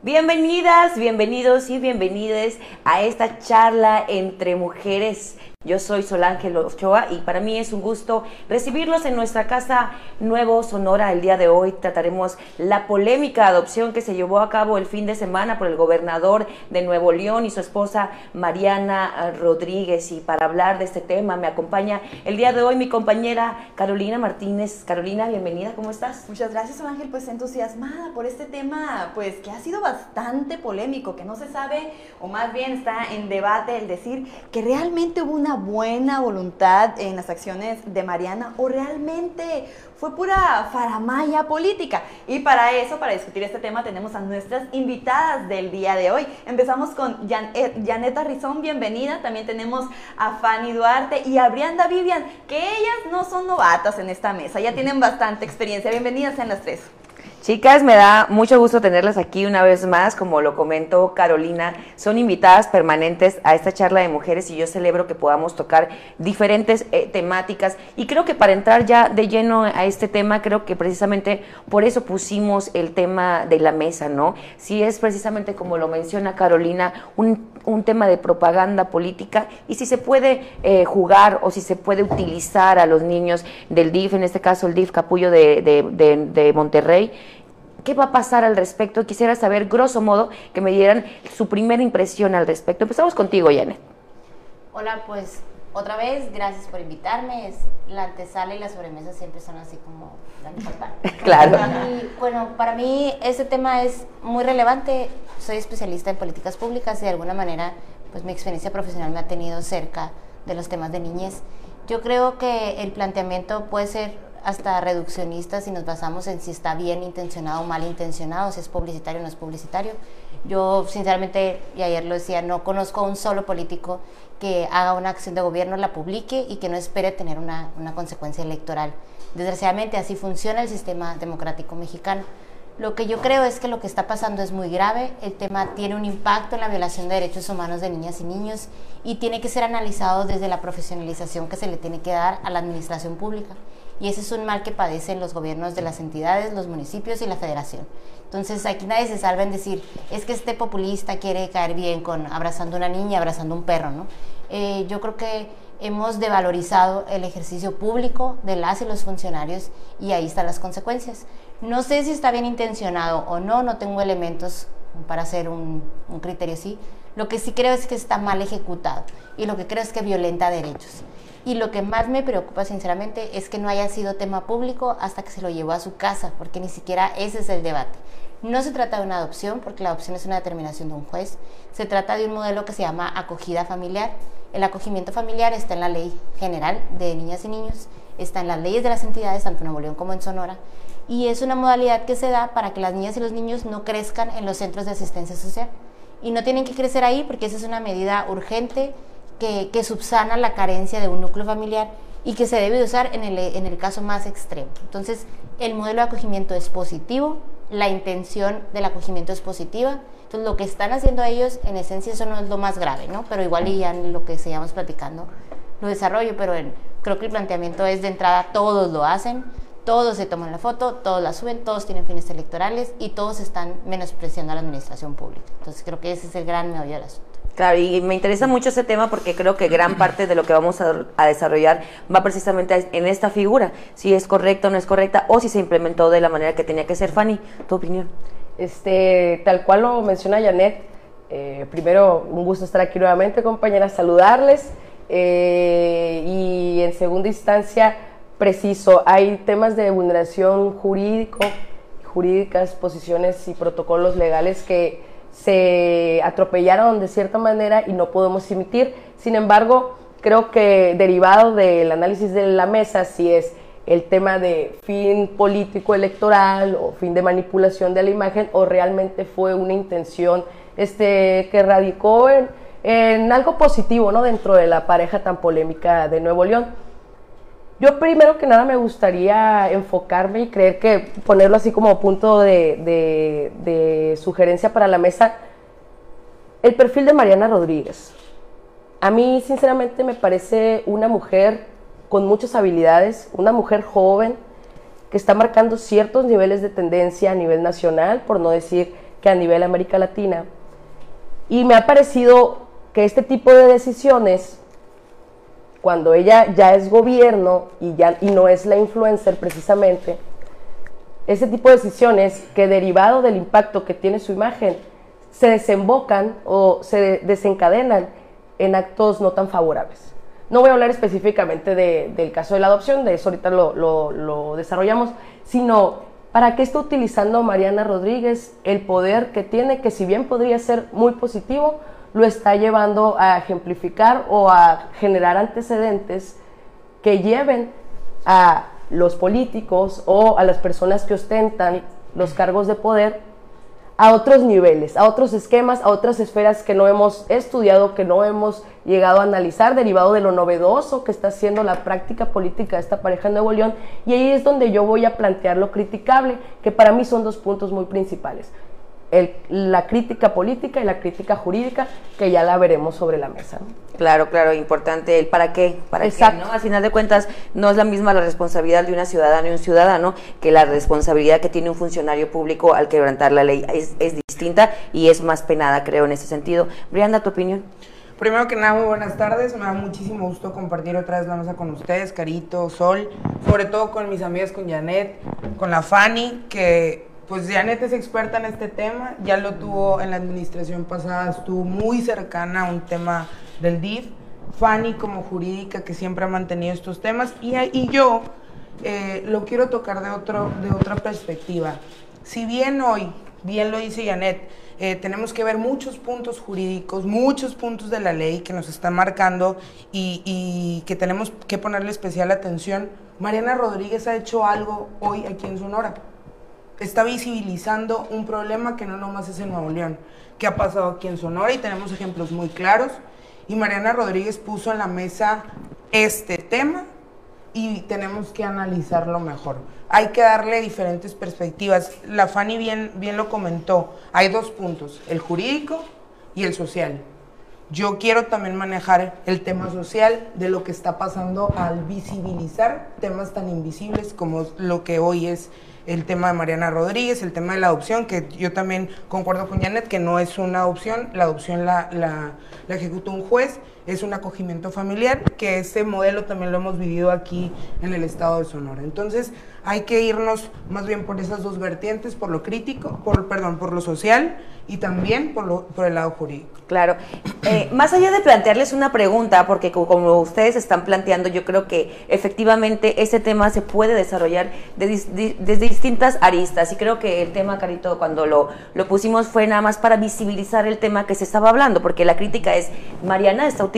Bienvenidas, bienvenidos y bienvenidas a esta charla entre mujeres yo soy Solángel Ochoa y para mí es un gusto recibirlos en nuestra casa Nuevo Sonora. El día de hoy trataremos la polémica adopción que se llevó a cabo el fin de semana por el gobernador de Nuevo León y su esposa Mariana Rodríguez. Y para hablar de este tema me acompaña el día de hoy mi compañera Carolina Martínez. Carolina, bienvenida, ¿cómo estás? Muchas gracias, Solángel. Pues entusiasmada por este tema, pues que ha sido bastante polémico, que no se sabe, o más bien está en debate el decir que realmente hubo una buena voluntad en las acciones de Mariana o realmente fue pura faramaya política. Y para eso, para discutir este tema, tenemos a nuestras invitadas del día de hoy. Empezamos con Jan Janeta Rizón, bienvenida. También tenemos a Fanny Duarte y a Brianda Vivian, que ellas no son novatas en esta mesa, ya tienen bastante experiencia. Bienvenidas en las tres. Chicas, me da mucho gusto tenerlas aquí una vez más, como lo comentó Carolina, son invitadas permanentes a esta charla de mujeres y yo celebro que podamos tocar diferentes eh, temáticas y creo que para entrar ya de lleno a este tema, creo que precisamente por eso pusimos el tema de la mesa, ¿no? Si es precisamente como lo menciona Carolina, un, tema de propaganda política y si se puede eh, jugar o si se puede utilizar a los niños del DIF, en este caso el DIF Capullo de, de Monterrey, ¿Qué va a pasar al respecto? Quisiera saber, grosso modo, que me dieran su primera impresión al respecto. Empezamos contigo, Janet. Hola, pues otra vez, gracias por invitarme. Es, la antesala y la sobremesa siempre son así como Claro. Y bueno, para mí este tema es muy relevante. Soy especialista en políticas públicas y de alguna manera, pues mi experiencia profesional me ha tenido cerca de los temas de niñez. Yo creo que el planteamiento puede ser hasta reduccionistas si nos basamos en si está bien intencionado o mal intencionado, si es publicitario o no es publicitario. Yo, sinceramente, y ayer lo decía, no conozco a un solo político que haga una acción de gobierno, la publique y que no espere tener una, una consecuencia electoral. Desgraciadamente, así funciona el sistema democrático mexicano. Lo que yo creo es que lo que está pasando es muy grave, el tema tiene un impacto en la violación de derechos humanos de niñas y niños y tiene que ser analizado desde la profesionalización que se le tiene que dar a la administración pública y ese es un mal que padecen los gobiernos de las entidades, los municipios y la federación. Entonces aquí nadie se salva en decir, es que este populista quiere caer bien con abrazando una niña, abrazando un perro, ¿no? Eh, yo creo que hemos devalorizado el ejercicio público de las y los funcionarios y ahí están las consecuencias. No sé si está bien intencionado o no, no tengo elementos para hacer un, un criterio así. Lo que sí creo es que está mal ejecutado y lo que creo es que violenta derechos. Y lo que más me preocupa sinceramente es que no haya sido tema público hasta que se lo llevó a su casa, porque ni siquiera ese es el debate. No se trata de una adopción, porque la adopción es una determinación de un juez. Se trata de un modelo que se llama acogida familiar. El acogimiento familiar está en la ley general de niñas y niños, está en las leyes de las entidades, tanto en Nuevo León como en Sonora, y es una modalidad que se da para que las niñas y los niños no crezcan en los centros de asistencia social. Y no tienen que crecer ahí porque esa es una medida urgente que, subsana la carencia de un núcleo familiar y que se debe usar en el, en el caso más extremo. Entonces, el modelo de acogimiento es positivo, la intención del acogimiento es positiva. Entonces, lo que están haciendo ellos, en esencia, eso no es lo más grave, ¿no? Pero igual ya en lo que seguíamos platicando, lo desarrollo, pero creo que el planteamiento es de entrada, todos lo hacen, todos se toman la foto, todos la suben, todos tienen fines electorales y todos están menospreciando a la administración pública. Entonces, creo que ese es el gran meollo del asunto. Claro, y me interesa mucho ese tema porque creo que gran parte de lo que vamos a, desarrollar va precisamente en esta figura, si es correcta o no es correcta, o si se implementó de la manera que tenía que ser. Fanny, tu opinión. Este, tal cual lo menciona Janet, eh, primero un gusto estar aquí nuevamente, compañeras, saludarles. Eh, y en segunda instancia, preciso, hay temas de vulneración jurídico, jurídicas, posiciones y protocolos legales que se atropellaron de cierta manera y no podemos emitir. Sin embargo, creo que derivado del análisis de la mesa, si es el tema de fin político electoral o fin de manipulación de la imagen o realmente fue una intención este, que radicó en, en algo positivo ¿no? dentro de la pareja tan polémica de Nuevo León. Yo primero que nada me gustaría enfocarme y creer que ponerlo así como punto de, sugerencia para la mesa, el perfil de Mariana Rodríguez. A mí sinceramente me parece una mujer con muchas habilidades, una mujer joven que está marcando ciertos niveles de tendencia a nivel nacional, por no decir que a nivel América Latina. Y me ha parecido que este tipo de decisiones, cuando ella ya es gobierno y, ya, y no es la influencer precisamente, ese tipo de decisiones que derivado del impacto que tiene su imagen, se desembocan o se desencadenan en actos no tan favorables. No voy a hablar específicamente del caso de la adopción, de eso ahorita lo, lo desarrollamos, sino para qué está utilizando Mariana Rodríguez el poder que tiene, que si bien podría ser muy positivo, lo está llevando a ejemplificar o a generar antecedentes que lleven a los políticos o a las personas que ostentan los cargos de poder a otros niveles, a otros esquemas, a otras esferas que no hemos estudiado, que no hemos llegado a analizar, derivado de lo novedoso que está haciendo la práctica política de esta pareja en Nuevo León. Y ahí es donde yo voy a plantear lo criticable, que para mí son dos puntos muy principales la crítica política y la crítica jurídica, que ya la veremos sobre la mesa. Claro, claro, importante el para qué, para Exacto. qué, ¿no? Al final de cuentas, no es la misma la responsabilidad de una ciudadana y un ciudadano que la responsabilidad que tiene un funcionario público al quebrantar la ley. Es, es distinta y es más penada, creo, en ese sentido. Brianda, ¿tu opinión? Primero que nada, muy buenas tardes. Me da muchísimo gusto compartir otra vez la mesa con ustedes, Carito, Sol, sobre todo con mis amigas, con Janet, con la Fanny, que pues Janet es experta en este tema, ya lo tuvo en la administración pasada, estuvo muy cercana a un tema del DIF. Fanny como jurídica que siempre ha mantenido estos temas y, y yo eh, lo quiero tocar de, otro, de otra perspectiva. Si bien hoy, bien lo dice Janet, eh, tenemos que ver muchos puntos jurídicos, muchos puntos de la ley que nos están marcando y, y que tenemos que ponerle especial atención. Mariana Rodríguez ha hecho algo hoy aquí en Sonora está visibilizando un problema que no nomás es en Nuevo León, que ha pasado aquí en Sonora y tenemos ejemplos muy claros. Y Mariana Rodríguez puso en la mesa este tema y tenemos que analizarlo mejor. Hay que darle diferentes perspectivas. La Fanny bien, bien lo comentó. Hay dos puntos, el jurídico y el social. Yo quiero también manejar el tema social de lo que está pasando al visibilizar temas tan invisibles como lo que hoy es el tema de Mariana Rodríguez, el tema de la adopción, que yo también concuerdo con Janet que no es una adopción, la adopción la, la, la ejecuta un juez, es un acogimiento familiar, que ese modelo también lo hemos vivido aquí en el estado de Sonora. Entonces, hay que irnos más bien por esas dos vertientes, por lo crítico, por, perdón, por lo social y también por, lo, por el lado jurídico. Claro. Eh, más allá de plantearles una pregunta, porque como, ustedes están planteando, yo creo que efectivamente ese tema se puede desarrollar desde distintas aristas. Y creo que el tema, Carito, cuando lo, lo pusimos fue nada más para visibilizar el tema que se estaba hablando, porque la crítica es, Mariana está utilizando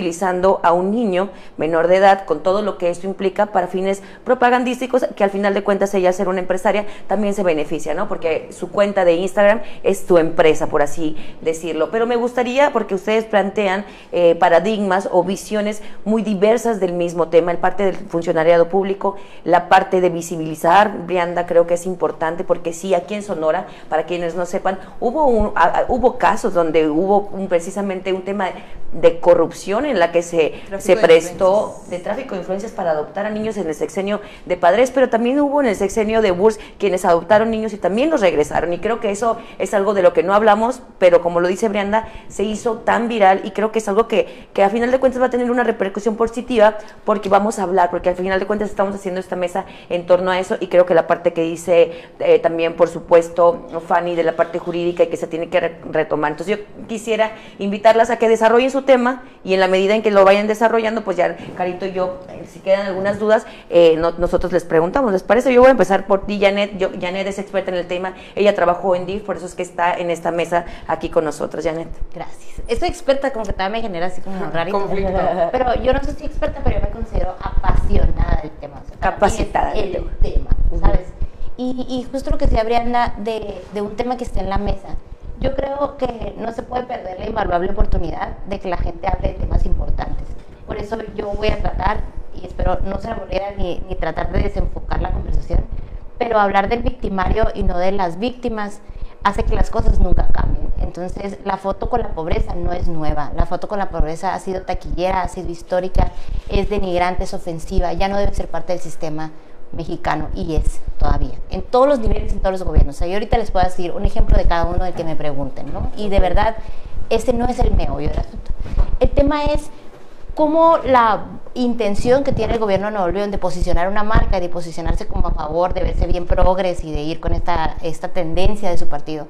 a un niño menor de edad con todo lo que esto implica para fines propagandísticos, que al final de cuentas ella ser una empresaria también se beneficia, ¿no? Porque su cuenta de Instagram es tu empresa, por así decirlo. Pero me gustaría, porque ustedes plantean eh, paradigmas o visiones muy diversas del mismo tema, el parte del funcionariado público, la parte de visibilizar, Brianda, creo que es importante, porque sí, aquí en Sonora, para quienes no sepan, hubo, un, hubo casos donde hubo un, precisamente un tema de, corrupción en la que se, se prestó de, tráfico de influencias para adoptar a niños en el sexenio de padres, pero también hubo en el sexenio de Burs quienes adoptaron niños y también los regresaron. Y creo que eso es algo de lo que no hablamos pero como lo dice Brianda, se hizo tan viral y creo que es algo que, que a final de cuentas va a tener una repercusión positiva porque vamos a hablar, porque al final de cuentas estamos haciendo esta mesa en torno a eso y creo que la parte que dice eh, también, por supuesto, Fanny, de la parte jurídica y que se tiene que retomar. Entonces yo quisiera invitarlas a que desarrollen su tema y en la medida en que lo vayan desarrollando, pues ya Carito y yo, eh, si quedan algunas dudas, eh, nosotros les preguntamos, ¿les parece? Yo voy a empezar por ti, Janet. Yo, Janet es experta en el tema, ella trabajó en DIF, por eso es que está en esta mesa aquí con nosotros, Janet. Gracias. Estoy experta, como que también me genera así como rarito. Pero yo no soy experta, pero yo me considero apasionada del tema. Capacitada. del el tema, ¿sabes? Y, y, justo lo que decía Brianda de, de un tema que está en la mesa. Yo creo que no se puede perder la invaluable oportunidad de que la gente hable de temas importantes. Por eso yo voy a tratar, y espero no se aburrida ni, ni tratar de desenfocar la conversación, pero hablar del victimario y no de las víctimas hace que las cosas nunca cambien. Entonces, la foto con la pobreza no es nueva. La foto con la pobreza ha sido taquillera, ha sido histórica, es denigrante, es ofensiva, ya no debe ser parte del sistema mexicano y es todavía, en todos los niveles, en todos los gobiernos. O sea, yo ahorita les puedo decir un ejemplo de cada uno del que me pregunten, ¿no? Y de verdad, ese no es el meollo del asunto. El tema es cómo la intención que tiene el gobierno de Nuevo León de posicionar una marca y de posicionarse como a favor, de verse bien progres y de ir con esta, esta tendencia de su partido,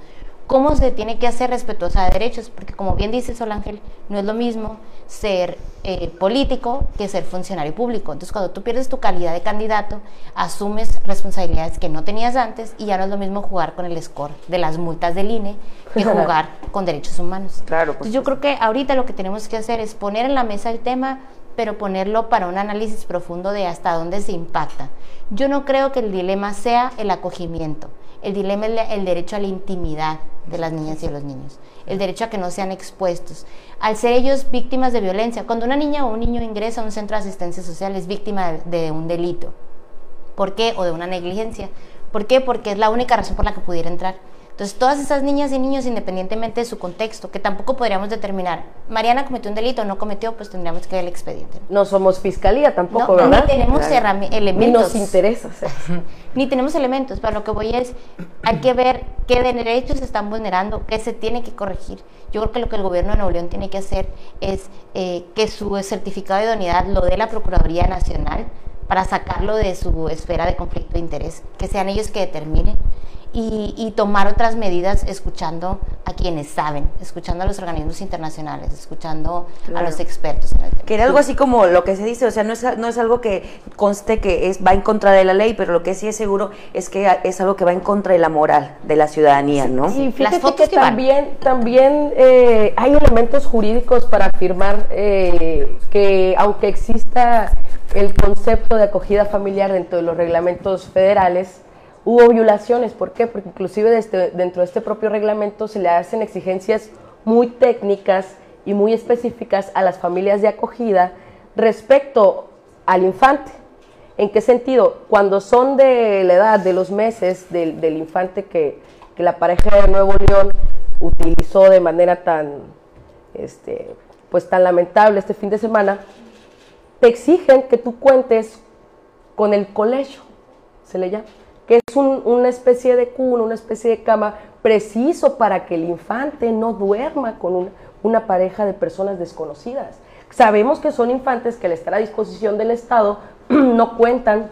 cómo se tiene que hacer respetuosa de derechos, porque como bien dice Sol Ángel, no es lo mismo ser eh, político que ser funcionario público. Entonces, cuando tú pierdes tu calidad de candidato, asumes responsabilidades que no tenías antes y ya no es lo mismo jugar con el score de las multas del INE que jugar con derechos humanos. Claro, Entonces, yo creo que ahorita lo que tenemos que hacer es poner en la mesa el tema, pero ponerlo para un análisis profundo de hasta dónde se impacta. Yo no creo que el dilema sea el acogimiento. El dilema es el derecho a la intimidad de las niñas y de los niños, el derecho a que no sean expuestos. Al ser ellos víctimas de violencia, cuando una niña o un niño ingresa a un centro de asistencia social es víctima de, de un delito. ¿Por qué? O de una negligencia. ¿Por qué? Porque es la única razón por la que pudiera entrar. Entonces, todas esas niñas y niños, independientemente de su contexto, que tampoco podríamos determinar, Mariana cometió un delito o no cometió, pues tendríamos que ver el expediente. No somos fiscalía tampoco, No, ¿verdad? ni tenemos herrami- Ni elementos. nos interesa. Ni tenemos elementos. Para lo que voy es, hay que ver qué derechos se están vulnerando, qué se tiene que corregir. Yo creo que lo que el gobierno de Nuevo León tiene que hacer es eh, que su certificado de idoneidad lo dé la Procuraduría Nacional para sacarlo de su esfera de conflicto de interés, que sean ellos que determinen y, y tomar otras medidas escuchando a quienes saben, escuchando a los organismos internacionales, escuchando a los expertos en el tema. Que era algo así como lo que se dice, o sea, no es, no es algo que conste que es, va en contra de la ley, pero lo que sí es seguro es que es algo que va en contra de la moral de la ciudadanía, ¿no? Y fíjate fotos que que también, también eh, hay elementos jurídicos para afirmar eh, que aunque exista el concepto de acogida familiar dentro de los reglamentos federales, hubo violaciones. ¿Por qué? Porque inclusive desde- dentro de este propio reglamento se le hacen exigencias muy técnicas y muy específicas a las familias de acogida respecto al infante. ¿En qué sentido? Cuando son de la edad de los meses del, infante que, que la pareja de Nuevo León utilizó de manera tan, este, pues tan lamentable este fin de semana, te exigen que tú cuentes con el colegio, se le llama, que es un- una especie de cuna, una especie de cama preciso para que el infante no duerma con un- una pareja de personas desconocidas. Sabemos que son infantes que al estar a disposición del Estado no cuentan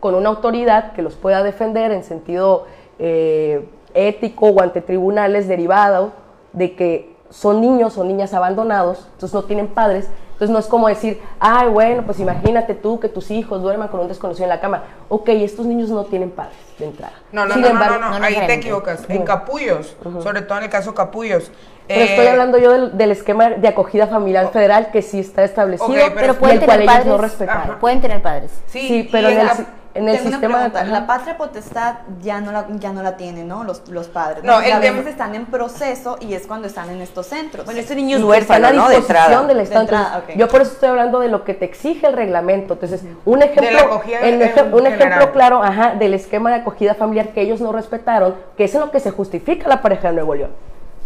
con una autoridad que los pueda defender en sentido eh, ético o ante tribunales derivado de que son niños o niñas abandonados, entonces no tienen padres, entonces no es como decir, ay, bueno, pues imagínate tú que tus hijos duerman con un desconocido en la cama. Ok, estos niños no tienen padres de entrada. No, no, Sin no, embargo- no, no, no ahí te equivocas. En Capullos, sobre todo en el caso Capullos. Pero eh, estoy hablando yo del, del esquema de acogida familiar federal que sí está establecido, pero- Pero pueden el cual tener ellos no padres. respetaron. Pueden tener padres. Sí, Sí, pero en el, la- en el Tengo una sistema... pregunta. ajá. La patria potestad ya no la, ya no la tienen, ¿no? Los, los padres. No, a veces están en proceso y es cuando están en estos centros. Bueno, este niño es huérfano, ¿no? De entrada. del Estado. De entrada, Entonces, ok. Yo por eso estoy hablando de lo que te exige el reglamento. Entonces, un ejemplo, en en un ejemplo claro ajá, del esquema de acogida familiar que ellos no respetaron, que es en lo que se justifica la pareja de Nuevo León.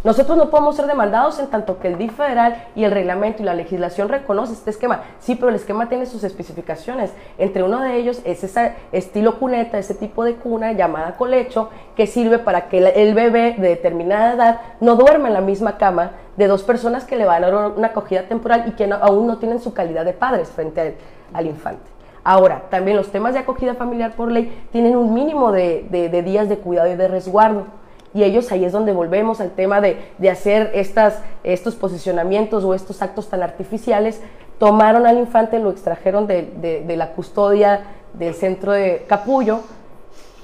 Nosotros no podemos ser demandados en tanto que el DIF federal y el reglamento y la legislación reconoce este esquema. Sí, pero el esquema tiene sus especificaciones. Entre uno de ellos es ese estilo cuneta, ese tipo de cuna llamada colecho, que sirve para que el- bebé de determinada edad no duerma en la misma cama de dos personas que le van a dar una acogida temporal y que no- aún no tienen su calidad de padres frente al, infante. Ahora, también los temas de acogida familiar por ley tienen un mínimo de días de cuidado y de resguardo. Y ellos ahí es donde volvemos al tema de, de hacer estas, estos posicionamientos o estos actos tan artificiales. Tomaron al infante, lo extrajeron de, de- de la custodia del centro de Capullo,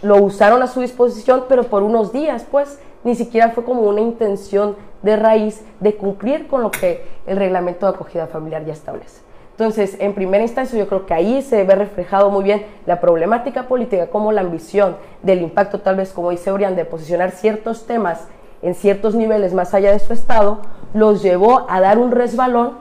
lo usaron a su disposición, pero por unos días, pues ni siquiera fue como una intención de raíz de cumplir con lo que el reglamento de acogida familiar ya establece. Entonces, en primera instancia, yo creo que ahí se ve reflejado muy bien la problemática política, como la ambición del impacto, tal vez como dice Orián, de posicionar ciertos temas en ciertos niveles más allá de su estado, los llevó a dar un resbalón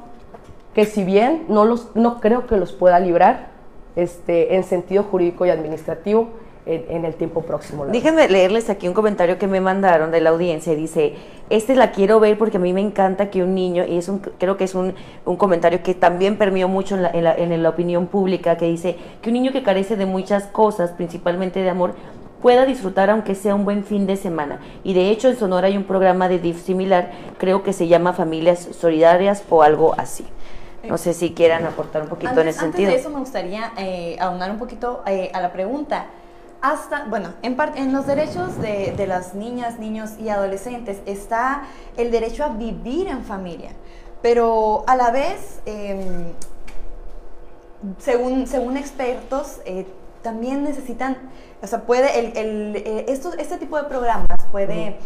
que si bien no, los, no creo que los pueda librar este, en sentido jurídico y administrativo, en, el tiempo próximo. Déjenme leerles aquí un comentario que me mandaron de la audiencia. Dice, este la quiero ver porque a mí me encanta que un niño, y es un, creo que es un, un comentario que también permeó mucho en la, en, la, en la opinión pública, que dice que un niño que carece de muchas cosas, principalmente de amor, pueda disfrutar aunque sea un buen fin de semana. Y de hecho en Sonora hay un programa de DIF similar, creo que se llama Familias Solidarias o algo así. No sé si quieran aportar un poquito en ese sentido. Antes de eso me gustaría eh, aunar un poquito eh, a la pregunta. Hasta, bueno, en, en los derechos de, de, las niñas, niños y adolescentes está el derecho a vivir en familia, pero a la vez, em, según, según expertos, eh, también necesitan, o sea, puede, el, el, eh, este tipo de programas puede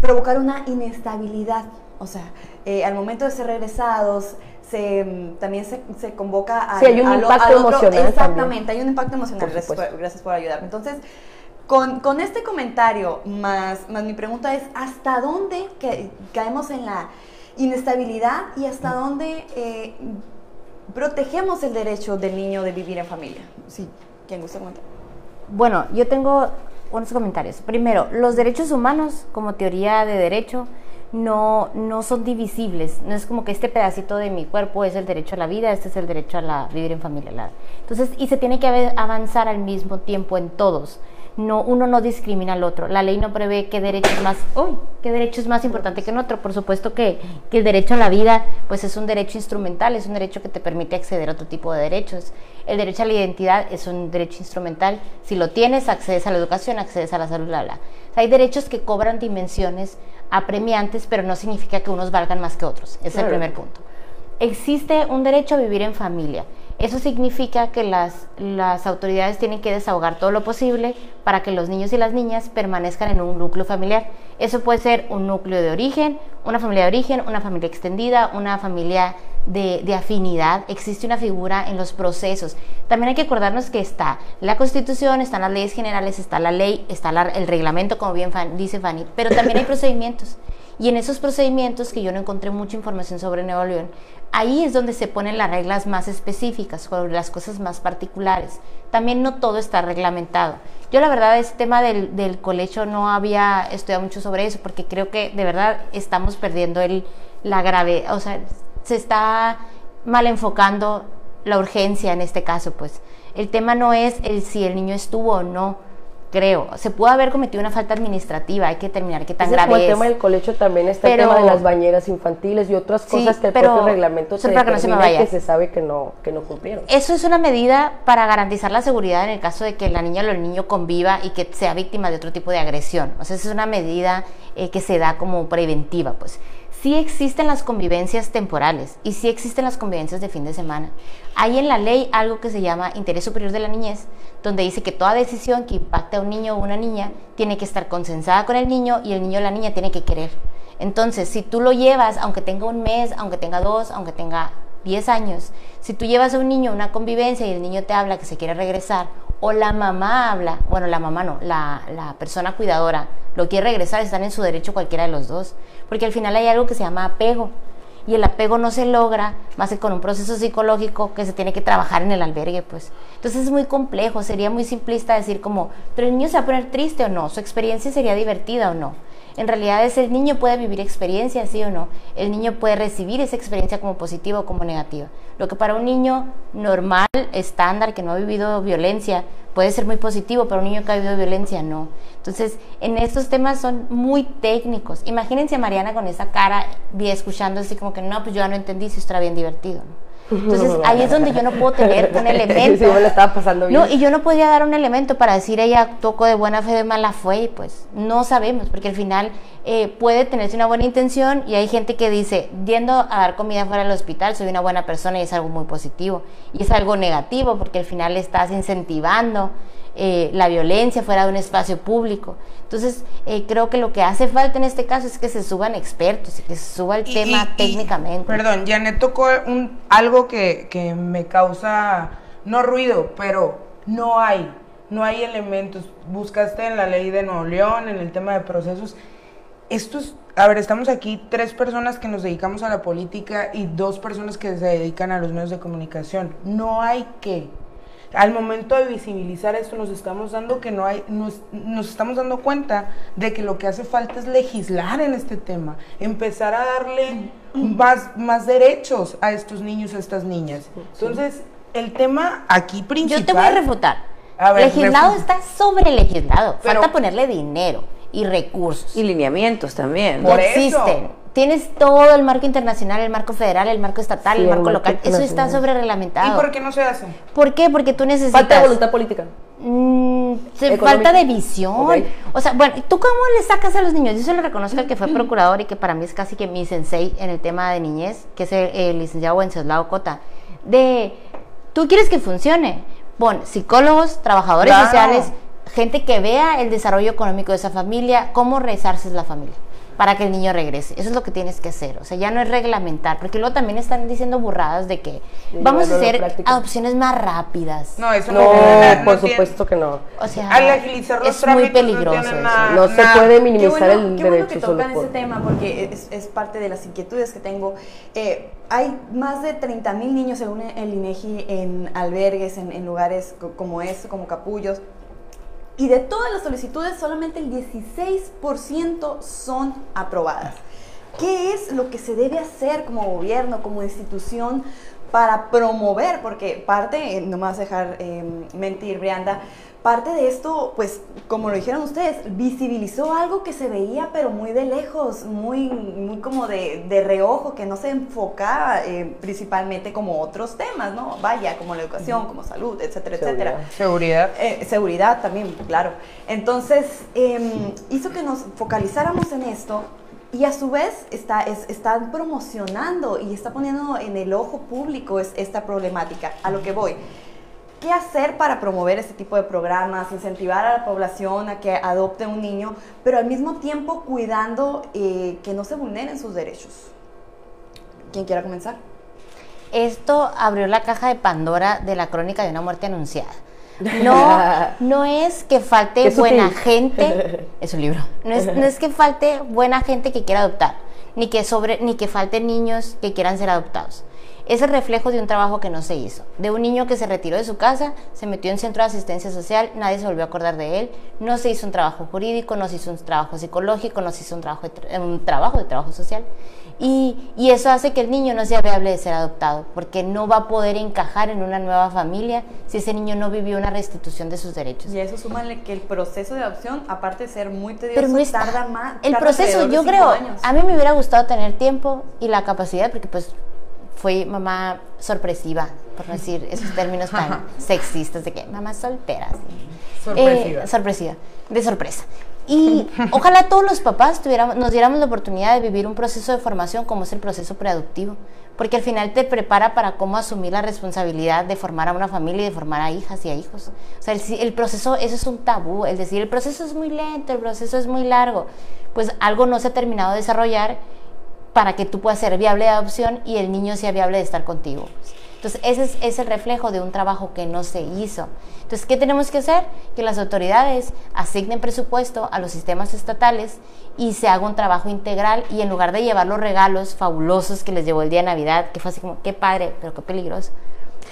provocar una inestabilidad, o sea, eh, al momento de ser regresados, se, mm, también se, se convoca a... Sí, hay un impacto emocional. Exactamente, hay un impacto emocional, gracias por, gracias por, ayudarme. Entonces, con, con, este comentario, más, más mi pregunta es, ¿hasta dónde que, caemos en la inestabilidad y hasta dónde eh, protegemos el derecho del niño de vivir en familia? Sí. ¿Quién gusta comentar? Bueno, yo tengo unos comentarios. Primero, los derechos humanos como teoría de derecho no, no son divisibles. No es como que este pedacito de mi cuerpo es el derecho a la vida, este es el derecho a la, vivir en familia. Entonces, y se tiene que avanzar al mismo tiempo en todos no, uno no discrimina al otro. La ley no prevé qué derecho es más, uy, qué derecho es más importante que otro. Por supuesto que, que, el derecho a la vida, pues es un derecho instrumental, es un derecho que te permite acceder a otro tipo de derechos. El derecho a la identidad es un derecho instrumental. Si lo tienes, accedes a la educación, accedes a la salud, bla, bla. hay derechos que cobran dimensiones apremiantes, pero no significa que unos valgan más que otros. Ese es el primer punto. Existe un derecho a vivir en familia eso significa que las, las autoridades tienen que desahogar todo lo posible para que los niños y las niñas permanezcan en un núcleo familiar. Eso puede ser un núcleo de origen, una familia de origen, una familia extendida, una familia de, de, afinidad, existe una figura en los procesos. También hay que acordarnos que está la constitución, están las leyes generales, está la ley, está el reglamento, como bien dice Fanny, pero también hay procedimientos. Y en esos procedimientos, que yo no encontré mucha información sobre Nuevo León, ahí es donde se ponen las reglas más específicas, sobre las cosas más particulares. También no todo está reglamentado. Yo la verdad, ese tema del, del colecho no había estudiado mucho sobre eso, porque creo que de verdad estamos perdiendo el, la grave, o sea, se está mal enfocando la urgencia en este caso, pues. El tema no es el si el niño estuvo o no, creo. Se pudo haber cometido una falta administrativa, hay que determinar qué tan grave es. el tema del colecho también está el tema de las bañeras infantiles y otras cosas que el propio reglamento se que, se que se sabe que no, que no cumplieron. Eso es una medida para garantizar la seguridad en el caso de que la niña o el niño conviva y que sea víctima de otro tipo de agresión. O sea, es una medida eh, que se da como preventiva, pues sí existen las convivencias temporales y sí existen las convivencias de fin de semana. Hay en la ley algo que se llama interés superior de la niñez, donde dice que toda decisión que impacte a un niño o una niña tiene que estar consensada con el niño y el niño o la niña tiene que querer. Entonces, si tú lo llevas, aunque tenga un mes, aunque tenga dos, aunque tenga 10 años, si tú llevas a un niño una convivencia y el niño te habla que se quiere regresar, o la mamá habla, bueno, la mamá no, la, la persona cuidadora lo quiere regresar, están en su derecho cualquiera de los dos, porque al final hay algo que se llama apego, y el apego no se logra más que con un proceso psicológico que se tiene que trabajar en el albergue, pues. Entonces es muy complejo, sería muy simplista decir como, pero el niño se va a poner triste o no, su experiencia sería divertida o no. En realidad es el niño puede vivir experiencias, sí o no. El niño puede recibir esa experiencia como positiva o como negativa. Lo que para un niño normal, estándar, que no ha vivido violencia, puede ser muy positivo, para un niño que ha vivido violencia no. Entonces, en estos temas son muy técnicos. Imagínense a Mariana con esa cara, escuchando así como que no, pues yo ya no entendí si era bien divertido. Entonces ahí es donde yo no puedo tener un elemento. Sí, estaba pasando bien. No, y yo no podía dar un elemento para decir ella tocó de buena fe, de mala fe, y pues no sabemos, porque al final eh, puede tenerse una buena intención y hay gente que dice, yendo a dar comida fuera del hospital, soy una buena persona y es algo muy positivo. Y es algo negativo porque al final estás incentivando eh, la violencia fuera de un espacio público. Entonces, eh, creo que lo que hace falta en este caso es que se suban expertos y que se suba el tema técnicamente. perdón, Janet tocó un, algo que, que me causa, no ruido, pero no hay, no hay elementos. Buscaste en la ley de Nuevo León, en el tema de procesos. Estos, a ver, estamos aquí tres personas que nos dedicamos a la política y dos personas que se dedican a los medios de comunicación. No hay que al momento de visibilizar esto nos estamos dando que no hay, nos, nos estamos dando cuenta de que lo que hace falta es legislar en este tema, empezar a darle más, más derechos a estos niños, a estas niñas. Entonces, el tema aquí principal. Yo te voy a refutar. A ver, legislado refu- está sobre legislado. Pero- Falta ponerle dinero y recursos. Y lineamientos también. No Por eso. Tienes todo el marco internacional, el marco federal, el marco estatal, Sí, el marco local. Eso está sobre ¿Y reglamentado. por qué no se hace? ¿Por qué? Porque tú necesitas. Falta de voluntad política. Mm, se- falta de visión. O sea, bueno, ¿tú cómo le sacas a los niños? Yo se lo reconozco al que fue procurador y que para mí es casi que mi sensei en el tema de niñez, que es el, el licenciado Wenceslao Cota. De, tú quieres que funcione. Pon psicólogos, trabajadores Claro. sociales, gente que vea el desarrollo económico de esa familia, cómo rezarse es la familia para que el niño regrese. Eso es lo que tienes que hacer. O sea, ya no es reglamentar, porque luego también están diciendo burradas de que Sí, vamos a hacer adopciones más rápidas. No, eso No, no, tiene- no por tiene- supuesto que no. O sea, Al agilizar los es muy trámites no peligroso tiene eso. nada. No se Nada. puede Qué minimizar bueno, el qué bueno derecho que solo tocan por... ese tema porque es, es parte de las inquietudes que tengo. Eh, hay más de 30 mil niños, según el INEGI, en albergues, en, en lugares co- como este, como capullos. Y de todas las solicitudes, solamente el 16% son aprobadas. ¿Qué es lo que se debe hacer como gobierno, como institución, para promover? Porque parte, eh, no me vas a dejar eh, mentir, Brianda, parte de esto, pues, como lo dijeron ustedes, visibilizó algo que se veía, pero muy de lejos, muy, muy como de, de reojo, que no se enfocaba eh, principalmente como otros temas, ¿no? Vaya, como la educación, como salud, etcétera, etcétera. Seguridad. Eh, seguridad también, claro. Entonces, em, hizo que nos focalizáramos en esto y a su vez está, es- están promocionando y está poniendo en el ojo público es- esta problemática. A lo que voy. ¿Qué hacer para promover este tipo de programas, incentivar a la población a que adopte un niño, pero al mismo tiempo cuidando eh, que no se vulneren sus derechos? ¿Quién quiera comenzar? Esto abrió la caja de Pandora de la crónica de una muerte anunciada. No, no es que falte sutil. buena gente, es un libro. No es, no es que falte buena gente que quiera adoptar, ni que sobre, ni que falte niños que quieran ser adoptados. Es el reflejo de un trabajo que no se hizo, de un niño que se retiró de su casa, se metió en centro de asistencia social, nadie se volvió a acordar de él, no se hizo un trabajo jurídico, no se hizo un trabajo psicológico, no se hizo un trabajo de, tra- un trabajo, de trabajo social. Y, y eso hace que el niño no sea viable de ser adoptado, porque no va a poder encajar en una nueva familia si ese niño no vivió una restitución de sus derechos. Y a eso súmale que el proceso de adopción, aparte de ser muy tedioso, Pero no está. tarda más. el tarda proceso, yo creo, años. a mí me hubiera gustado tener tiempo y la capacidad, porque pues fui mamá sorpresiva, por no decir esos términos tan sexistas de que mamá soltera. así. Sorpresiva. Eh, sorpresiva, de sorpresa. Y ojalá todos los papás tuviéramos, nos diéramos la oportunidad de vivir un proceso de formación como es el proceso preadoptivo, porque al final te prepara para cómo asumir la responsabilidad de formar a una familia y de formar a hijas y a hijos. O sea, el, el proceso, eso es un tabú, es decir, el proceso es muy lento, el proceso es muy largo, pues algo no se ha terminado de desarrollar para que tú puedas ser viable de adopción y el niño sea viable de estar contigo. Entonces, ese es, es el reflejo de un trabajo que no se hizo. Entonces, ¿qué tenemos que hacer? Que las autoridades asignen presupuesto a los sistemas estatales y se haga un trabajo integral y en lugar de llevar los regalos fabulosos que les llevó el día de Navidad, que fue así como, qué padre, pero qué peligroso.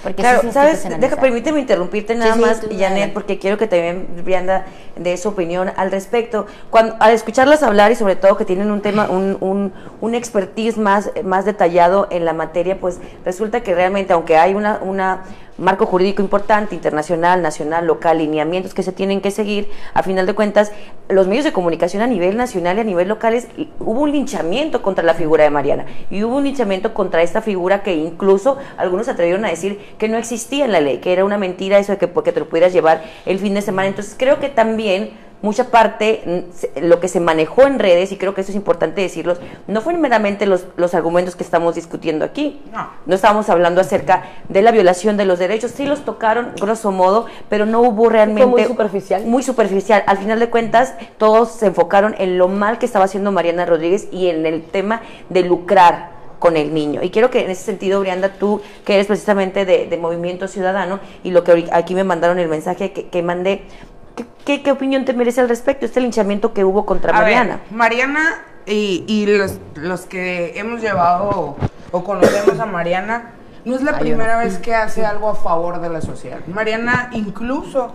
Porque eso Claro, es ¿sabes? Deja, permíteme interrumpirte nada sí, más, tú, Janet, porque quiero que también Brianda dé su opinión al respecto. Cuando, al escucharlas hablar y sobre todo que tienen un tema, un, un, un expertise más, más detallado en la materia, pues resulta que realmente, aunque hay una, una marco jurídico importante, internacional, nacional, local, lineamientos que se tienen que seguir, a final de cuentas, los medios de comunicación a nivel nacional y a nivel local, es- hubo un linchamiento contra la figura de Mariana y hubo un linchamiento contra esta figura que incluso algunos atrevieron a decir que no existía en la ley, que era una mentira eso de que porque te lo pudieras llevar el fin de semana. Entonces creo que también mucha parte, lo que se manejó en redes, y creo que eso es importante decirlos, no fueron meramente los, los argumentos que estamos discutiendo aquí. No. No estábamos hablando acerca de la violación de los derechos, sí los tocaron grosso modo, pero no hubo realmente... muy superficial. Muy superficial. Al final de cuentas, todos se enfocaron en lo mal que estaba haciendo Mariana Rodríguez y en el tema de lucrar con el niño. Y quiero que en ese sentido, Brianda, tú que eres precisamente de, de Movimiento Ciudadano y lo que aquí me mandaron el mensaje que, que mandé, ¿qué, qué, qué opinión te merece al respecto? Este linchamiento que hubo contra A ver, Mariana. Mariana y, y los, los que hemos llevado o conocemos a Mariana, No es la Ay, primera no. vez que hace algo a favor de la sociedad. Mariana incluso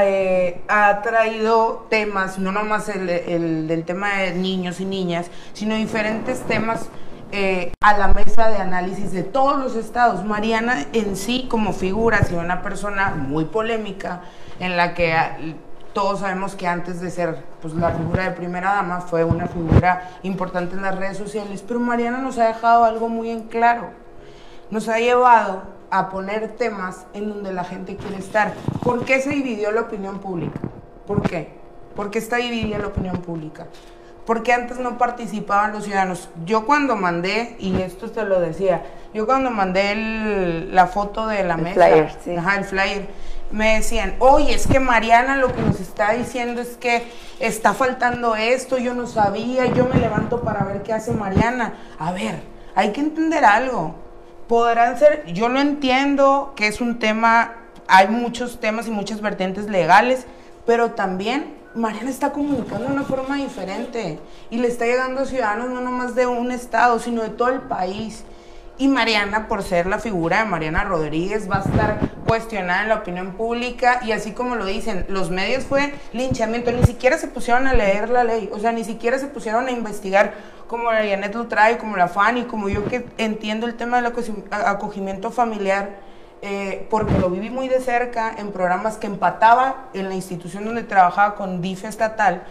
eh, ha traído temas, no nomás el, el tema de niños y niñas, sino diferentes temas eh, a la mesa de análisis de todos los estados. Mariana en sí como figura, ha sido una persona muy polémica, en la que ah, todos sabemos que antes de ser pues, la figura de primera dama fue una figura importante en las redes sociales, pero Mariana nos ha dejado algo muy en claro. Nos ha llevado a poner temas en donde la gente quiere estar. ¿Por qué se dividió la opinión pública? ¿Por qué? ¿Por qué está dividida la opinión pública? Porque antes no participaban los ciudadanos. Yo cuando mandé, y esto te lo decía, yo cuando mandé el- la foto de la El mesa, flyer, sí. ajá, el flyer, me decían, oye, es que Mariana lo que nos está diciendo es que está faltando esto, yo no sabía, yo me levanto para ver qué hace Mariana. A ver, hay que entender algo. Podrán ser, yo lo entiendo, que es un tema, hay muchos temas y muchas vertientes legales, pero también Mariana está comunicando de una forma diferente y le está llegando a ciudadanos no nomás de un estado, sino de todo el país. Y Mariana, por ser la figura de Mariana Rodríguez, va a estar cuestionada en la opinión pública. Y así como lo dicen, los medios fue linchamiento, ni siquiera se pusieron a leer la ley, o sea, ni siquiera se pusieron a investigar como la Janet lo trae, como la Fanny, como yo que entiendo el tema del acogimiento familiar, eh, porque lo viví muy de cerca en programas que empataba en la institución donde trabajaba con DIF estatal,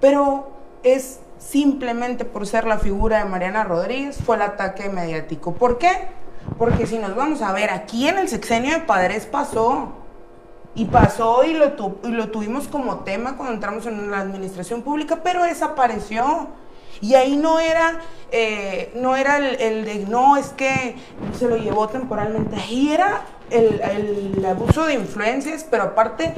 pero es simplemente por ser la figura de Mariana Rodríguez fue el ataque mediático. ¿Por qué? Porque si nos vamos a ver, aquí en el sexenio de Padres pasó. Y pasó y lo, tu- y lo tuvimos como tema cuando entramos en la administración pública, pero desapareció. Y ahí no era, eh, no era el, de, no, es que se lo llevó temporalmente. Ahí era el, el abuso de influencias, pero aparte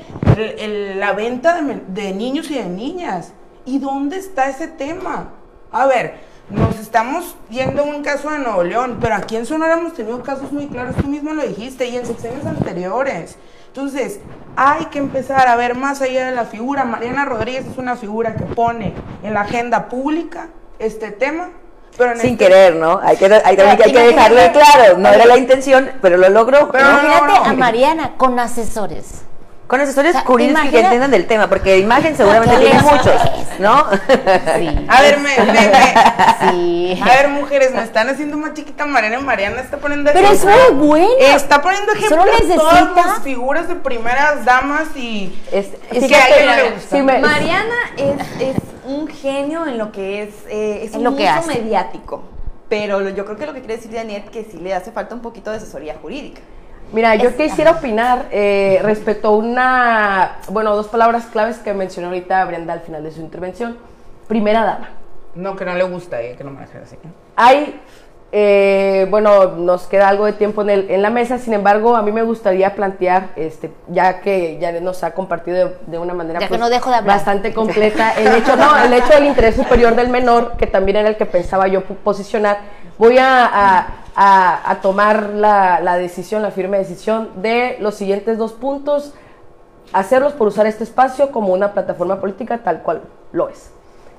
la venta de, de niños y de niñas. ¿Y dónde está ese tema? A ver, nos estamos yendo a un caso de Nuevo León, pero aquí en Sonora hemos tenido casos muy claros, tú mismo lo dijiste, y en sexenios anteriores. Entonces, hay que empezar a ver más allá de la figura. Mariana Rodríguez es una figura que pone en la agenda pública este tema, pero Sin este- querer, ¿no? Hay que, hay, hay que dejarlo claro. No era la intención, pero lo logró. Pero- ¿no? Imagínate no, no. a Mariana con asesores. Con asesores O sea, jurídicos que entiendan del tema, porque de imagen seguramente ¿Qué tiene muchos, ¿no? Sí. A ver, me, me- me- Sí. a ver, mujeres, me están haciendo más chiquita Mariana. Mariana está poniendo Pero es ejemplo. muy buena. Está poniendo ejemplo Solo a todas necesita- las figuras de primeras damas y Es- que a ella no le gusta. sí me- Mariana es, es un genio en lo que es, eh, es En un lo que hace. mediático. Pero yo creo que lo que quiere decir Janet que sí le hace falta un poquito de asesoría jurídica. Mira, yo Es- quisiera opinar eh, respecto a una, bueno, dos palabras claves que mencionó ahorita Brenda al final de su intervención. Primera dama. No, que no le gusta ella, que no me deje así. Hay, eh, bueno, nos queda algo de tiempo en, el- en la mesa, sin embargo, a mí me gustaría plantear, este, ya que ya nos ha compartido de, de una manera pues, no de bastante completa, el hecho, no, el hecho del interés superior del menor, que también era el que pensaba yo posicionar, voy a, a- a- a tomar la, la decisión, la firme decisión de los siguientes dos puntos, hacerlos por usar este espacio como una plataforma política tal cual lo es.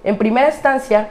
En primera instancia,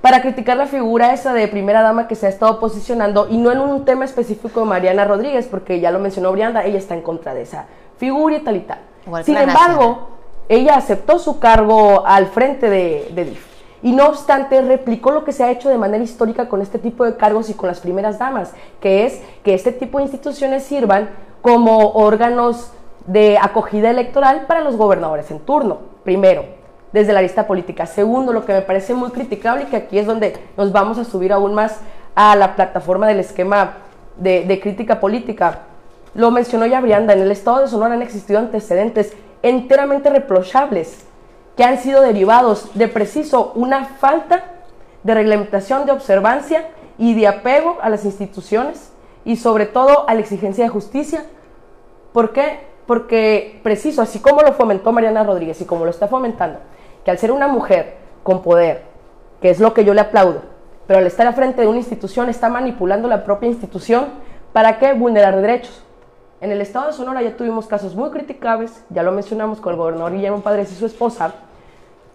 para criticar la figura esa de primera dama que se ha estado posicionando y no en un tema específico de Mariana Rodríguez, porque ya lo mencionó Brianda, ella está en contra de esa figura y tal y tal. Sin embargo, ella aceptó su cargo al frente de, de DIF. Y no obstante, replicó lo que se ha hecho de manera histórica con este tipo de cargos y con las primeras damas, que es que este tipo de instituciones sirvan como órganos de acogida electoral para los gobernadores en turno, primero, desde la lista política. Segundo, lo que me parece muy criticable y que aquí es donde nos vamos a subir aún más a la plataforma del esquema de, de crítica política. Lo mencionó ya Brianda, en el estado de Sonora han existido antecedentes enteramente reprochables que han sido derivados de preciso una falta de reglamentación de observancia y de apego a las instituciones y sobre todo a la exigencia de justicia. ¿Por qué? Porque preciso, así como lo fomentó Mariana Rodríguez y como lo está fomentando, que al ser una mujer con poder, que es lo que yo le aplaudo, pero al estar al frente de una institución está manipulando la propia institución para qué vulnerar derechos. En el estado de Sonora ya tuvimos casos muy criticables, ya lo mencionamos con el gobernador Guillermo Padres y su esposa,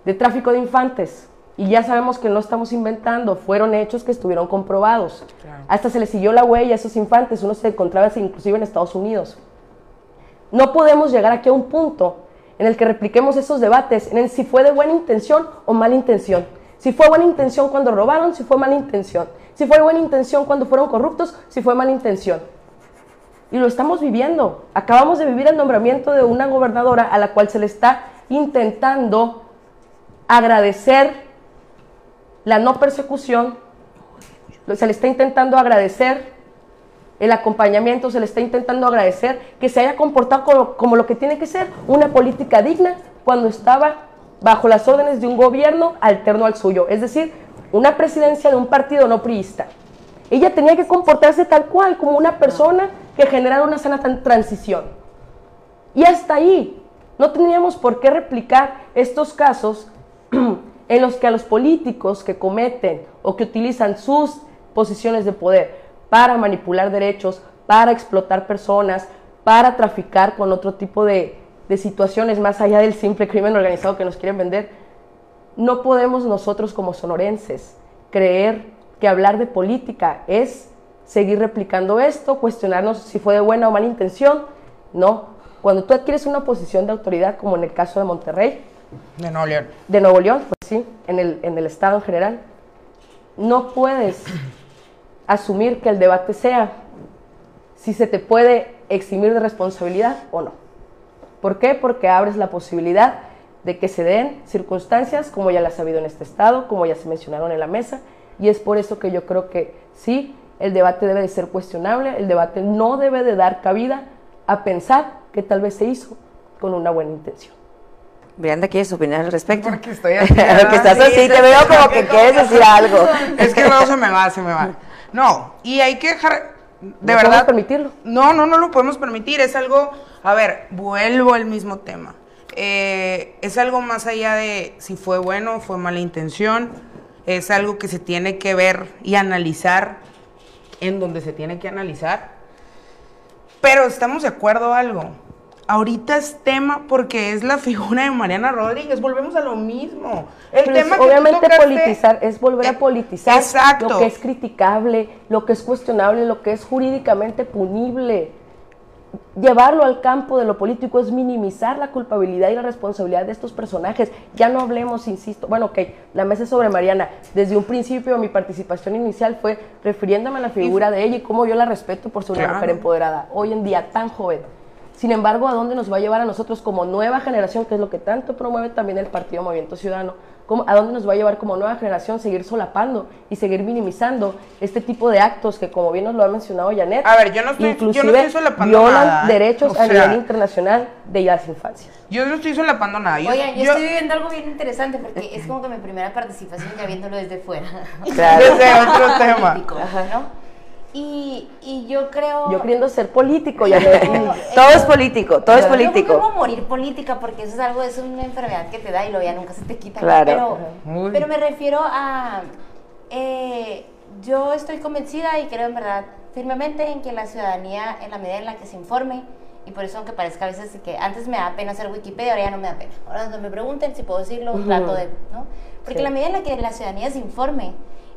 de tráfico de infantes, Y ya sabemos que no estamos inventando, fueron hechos que estuvieron comprobados. Hasta se le siguió la huella a esos infantes, uno se encontraba inclusive en Estados Unidos. No podemos llegar aquí a un punto en el que repliquemos esos debates, en el si fue de buena intención o mala intención. Si fue buena intención cuando robaron, si fue mala intención. Si fue buena intención cuando fueron corruptos, si fue mala intención. Y lo estamos viviendo. Acabamos de vivir el nombramiento de una gobernadora a la cual se le está intentando agradecer la no persecución, se le está intentando agradecer el acompañamiento, se le está intentando agradecer que se haya comportado como, lo que tiene que ser, una política digna cuando estaba bajo las órdenes de un gobierno alterno al suyo, es decir, una presidencia de un partido no priista. Ella tenía que comportarse tal cual, como una persona que generara una sana transición. Y hasta ahí, no teníamos por qué replicar estos casos en los que a los políticos que cometen o que utilizan sus posiciones de poder para manipular derechos, para explotar personas, para traficar con otro tipo de, situaciones más allá del simple crimen organizado que nos quieren vender, no podemos nosotros como sonorenses creer que hablar de política es seguir replicando esto, cuestionarnos si fue de buena o mala intención. No, cuando tú adquieres una posición de autoridad, como en el caso de Monterrey, de Nuevo León. De Nuevo León, pues sí, en el, en el Estado en general. No puedes asumir que el debate sea si se te puede eximir de responsabilidad o no. ¿Por qué? Porque abres la posibilidad de que se den circunstancias como ya las ha habido en este Estado, como ya se mencionaron en la mesa, y es por eso que yo creo que sí, el debate debe de ser cuestionable, el debate no debe de dar cabida a pensar que tal vez se hizo con una buena intención. Miranda, ¿quieres opinar al respecto? Porque estoy así. Porque estás así, te veo como que quieres decir algo. Es que luego se me va, se me va. No, y hay que dejar, de ¿No verdad. permitirlo? No, no, no lo podemos permitir. Es algo, a ver, vuelvo al mismo tema. Eh, es algo más allá de si fue bueno o fue mala intención. Es algo que se tiene que ver y analizar en donde se tiene que analizar. Pero estamos de acuerdo algo ahorita es tema porque es la figura de Mariana Rodríguez. Volvemos a lo mismo. El tema que obviamente politizar es volver a eh, politizar lo que es criticable, lo que es cuestionable, lo que es jurídicamente punible. Llevarlo al campo de lo político es minimizar la culpabilidad y la responsabilidad de estos personajes. Ya no hablemos, insisto, bueno, ok, la mesa es sobre Mariana. Desde un principio mi participación inicial fue refiriéndome a la figura de ella y cómo yo la respeto por ser una mujer empoderada. Hoy en día tan joven sin embargo, ¿a dónde nos va a llevar a nosotros como nueva generación, que es lo que tanto promueve también el Partido Movimiento Ciudadano? ¿A dónde nos va a llevar como nueva generación seguir solapando y seguir minimizando este tipo de actos que, como bien nos lo ha mencionado Janet, a ver, yo no estoy, inclusive violan ¿eh? derechos a nivel internacional de las infancias? Yo no estoy solapando nada. Yo, Oigan, yo, estoy viviendo algo bien interesante porque es como que mi primera participación ya viéndolo desde fuera. Claro. Desde otro tema. ¿no? Y, y, yo creo... Yo queriendo ser político, ya todo es político, todo es político. Yo no morir política porque eso es algo, es una enfermedad que te da y luego ya nunca se te quita. Claro. Pero, pero me refiero a... Eh, yo estoy convencida y creo en verdad firmemente en que la ciudadanía, en la medida en la que se informe, y por eso aunque parezca a veces que antes me da pena hacer Wikipedia, ahora ya no me da pena. Ahora cuando me pregunten si puedo decirlo, trato de... ¿no? Porque en la medida en la que la ciudadanía se informe